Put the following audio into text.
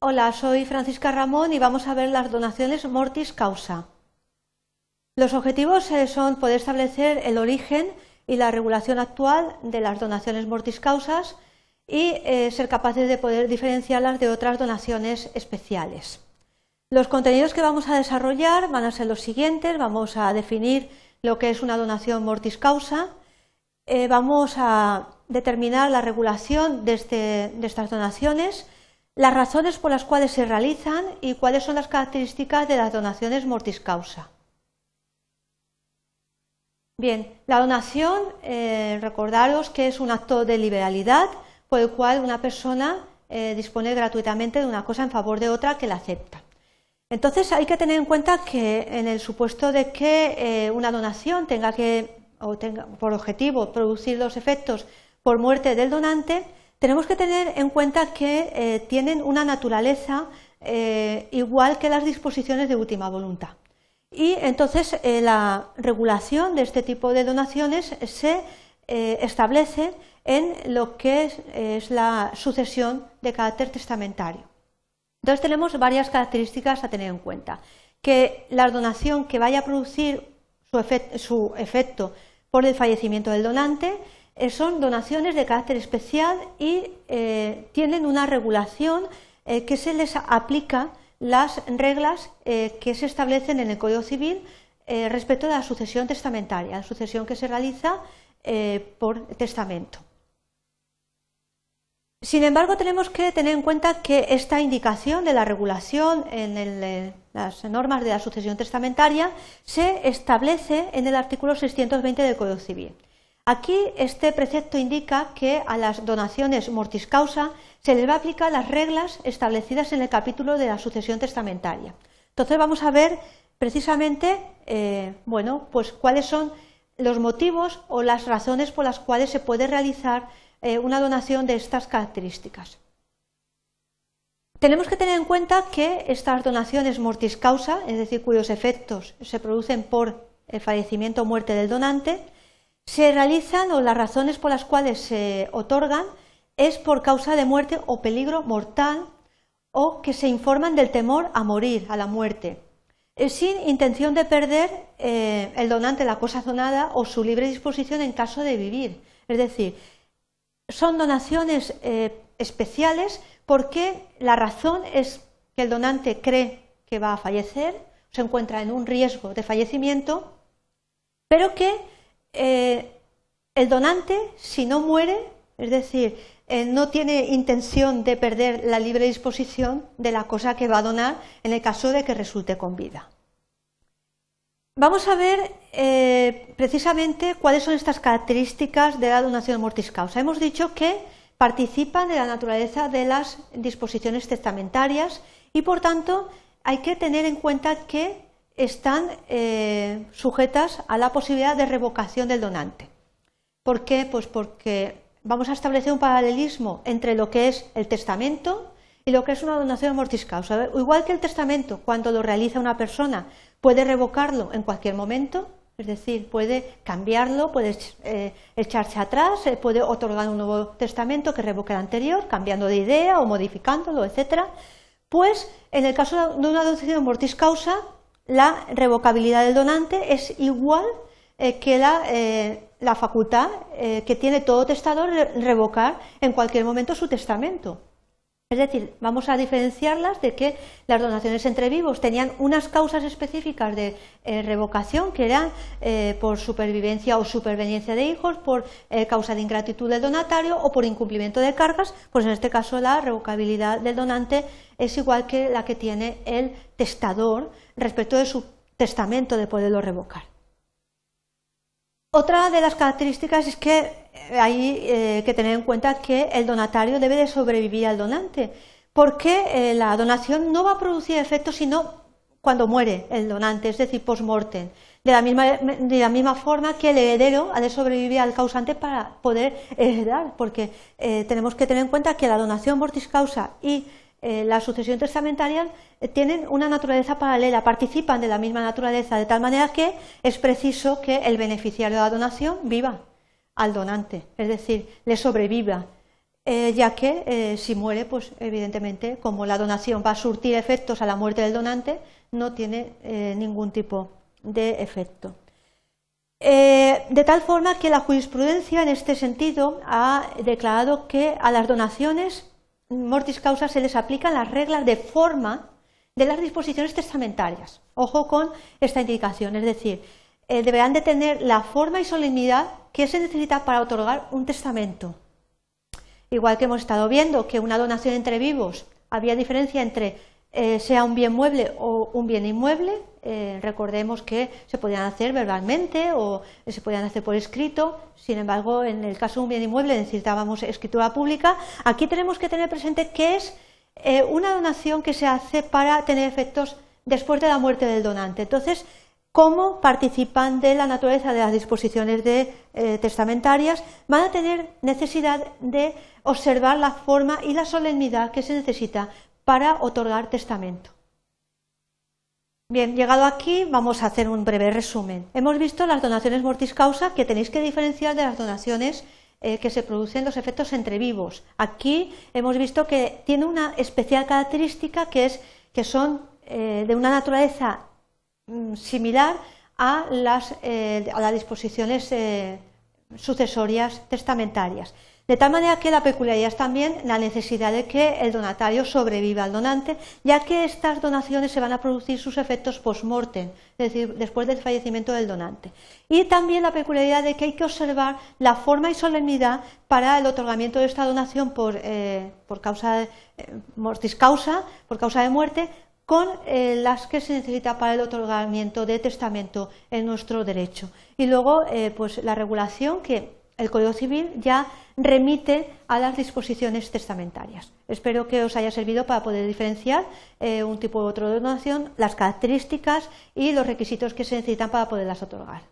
Hola, soy Francisca Ramón y vamos a ver las donaciones mortis causa. Los objetivos eh, son poder establecer el origen y la regulación actual de las donaciones mortis causas y eh, ser capaces de poder diferenciarlas de otras donaciones especiales. Los contenidos que vamos a desarrollar van a ser los siguientes. Vamos a definir lo que es una donación mortis causa. Eh, vamos a determinar la regulación de, este, de estas donaciones las razones por las cuales se realizan y cuáles son las características de las donaciones mortis causa. Bien, la donación, eh, recordaros que es un acto de liberalidad por el cual una persona eh, dispone gratuitamente de una cosa en favor de otra que la acepta. Entonces hay que tener en cuenta que en el supuesto de que eh, una donación tenga que o tenga por objetivo producir los efectos por muerte del donante, tenemos que tener en cuenta que eh, tienen una naturaleza eh, igual que las disposiciones de última voluntad. Y entonces eh, la regulación de este tipo de donaciones se establece en lo que es, la sucesión de carácter testamentario. Entonces tenemos varias características a tener en cuenta. Que la donación que vaya a producir su efecto por el fallecimiento del donante son donaciones de carácter especial y eh, tienen una regulación eh, que se les aplica las reglas que se establecen en el Código Civil respecto de la sucesión testamentaria, la sucesión que se realiza por testamento. Sin embargo, tenemos que tener en cuenta que esta indicación de la regulación en las normas de la sucesión testamentaria se establece en el artículo 620 del Código Civil. Aquí este precepto indica que a las donaciones mortis causa se les va a aplicar las reglas establecidas en el capítulo de la sucesión testamentaria. Entonces vamos a ver precisamente, eh, bueno, pues cuáles son los motivos o las razones por las cuales se puede realizar eh, una donación de estas características. Tenemos que tener en cuenta que estas donaciones mortis causa, es decir, cuyos efectos se producen por el fallecimiento o muerte del donante, se realizan o las razones por las cuales se otorgan es por causa de muerte o peligro mortal o que se informan del temor a morir, a la muerte, sin intención de perder eh, el donante la cosa donada o su libre disposición en caso de vivir. Es decir, son donaciones eh, especiales porque la razón es que el donante cree que va a fallecer, se encuentra en un riesgo de fallecimiento, pero que eh, el donante, si no muere, es decir, eh, no tiene intención de perder la libre disposición de la cosa que va a donar en el caso de que resulte con vida. Vamos a ver eh, precisamente cuáles son estas características de la donación mortis causa. Hemos dicho que participan de la naturaleza de las disposiciones testamentarias y, por tanto, hay que tener en cuenta que están eh, sujetas a la posibilidad de revocación del donante. ¿Por qué? Pues porque vamos a establecer un paralelismo entre lo que es el testamento y lo que es una donación mortis causa. Igual que el testamento, cuando lo realiza una persona, puede revocarlo en cualquier momento, es decir, puede cambiarlo, puede eh, echarse atrás, eh, puede otorgar un nuevo testamento que revoque el anterior, cambiando de idea o modificándolo, etcétera. Pues en el caso de una donación mortis causa, la revocabilidad del donante es igual eh, que la, eh, facultad eh, que tiene todo testador de revocar en cualquier momento su testamento. Es decir, vamos a diferenciarlas de que las donaciones entre vivos tenían unas causas específicas de revocación que eran por supervivencia o superveniencia de hijos, por causa de ingratitud del donatario o por incumplimiento de cargas, pues en este caso la revocabilidad del donante es igual que la que tiene el testador respecto de su testamento de poderlo revocar. Otra de las características es que eh, hay eh, que tener en cuenta que el donatario debe de sobrevivir al donante, porque eh, la donación no va a producir efecto sino cuando muere el donante, es decir, post-mortem. De la, misma, de la misma forma que el heredero ha de sobrevivir al causante para poder heredar, porque tenemos que tener en cuenta que la donación mortis causa y eh, la sucesión testamentaria eh, tienen una naturaleza paralela, participan de la misma naturaleza, de tal manera que es preciso que el beneficiario de la donación viva al donante, es decir, le sobreviva. eh, ya que si muere, pues evidentemente, como la donación va a surtir efectos a la muerte del donante, no tiene ningún tipo de efecto. de tal forma que la jurisprudencia en este sentido ha declarado que a las donaciones mortis causa se les aplican las reglas de forma de las disposiciones testamentarias. Ojo con esta indicación, es decir, deberán de tener la forma y solemnidad que se necesita para otorgar un testamento. Igual que hemos estado viendo que una donación entre vivos había diferencia entre eh, sea un bien mueble o un bien inmueble, eh, recordemos que se podían hacer verbalmente o se podían hacer por escrito, sin embargo, en el caso de un bien inmueble necesitábamos escritura pública. Aquí tenemos que tener presente que es eh, una donación que se hace para tener efectos después de la muerte del donante. Entonces, cómo participan de la naturaleza de las disposiciones testamentarias, van a tener necesidad de observar la forma y la solemnidad que se necesita para otorgar testamento. Bien, llegado aquí vamos a hacer un breve resumen. Hemos visto las donaciones mortis causa que tenéis que diferenciar de las donaciones eh, que se producen los efectos entre vivos. Aquí hemos visto que tiene una especial característica que es que son eh, de una naturaleza Mm, similar a las, eh, disposiciones eh, sucesorias testamentarias. De tal manera que la peculiaridad es también la necesidad de que el donatario sobreviva al donante, ya que estas donaciones se van a producir sus efectos post-mortem, es decir, después del fallecimiento del donante. Y también la peculiaridad de que hay que observar la forma y solemnidad para el otorgamiento de esta donación por, eh, por causa mortis causa, por causa de muerte, con eh, las que se necesita para el otorgamiento de testamento en nuestro derecho. Y luego, eh, pues la regulación que el Código Civil ya remite a las disposiciones testamentarias. Espero que os haya servido para poder diferenciar eh, un tipo u otro de donación, las características y los requisitos que se necesitan para poderlas otorgar.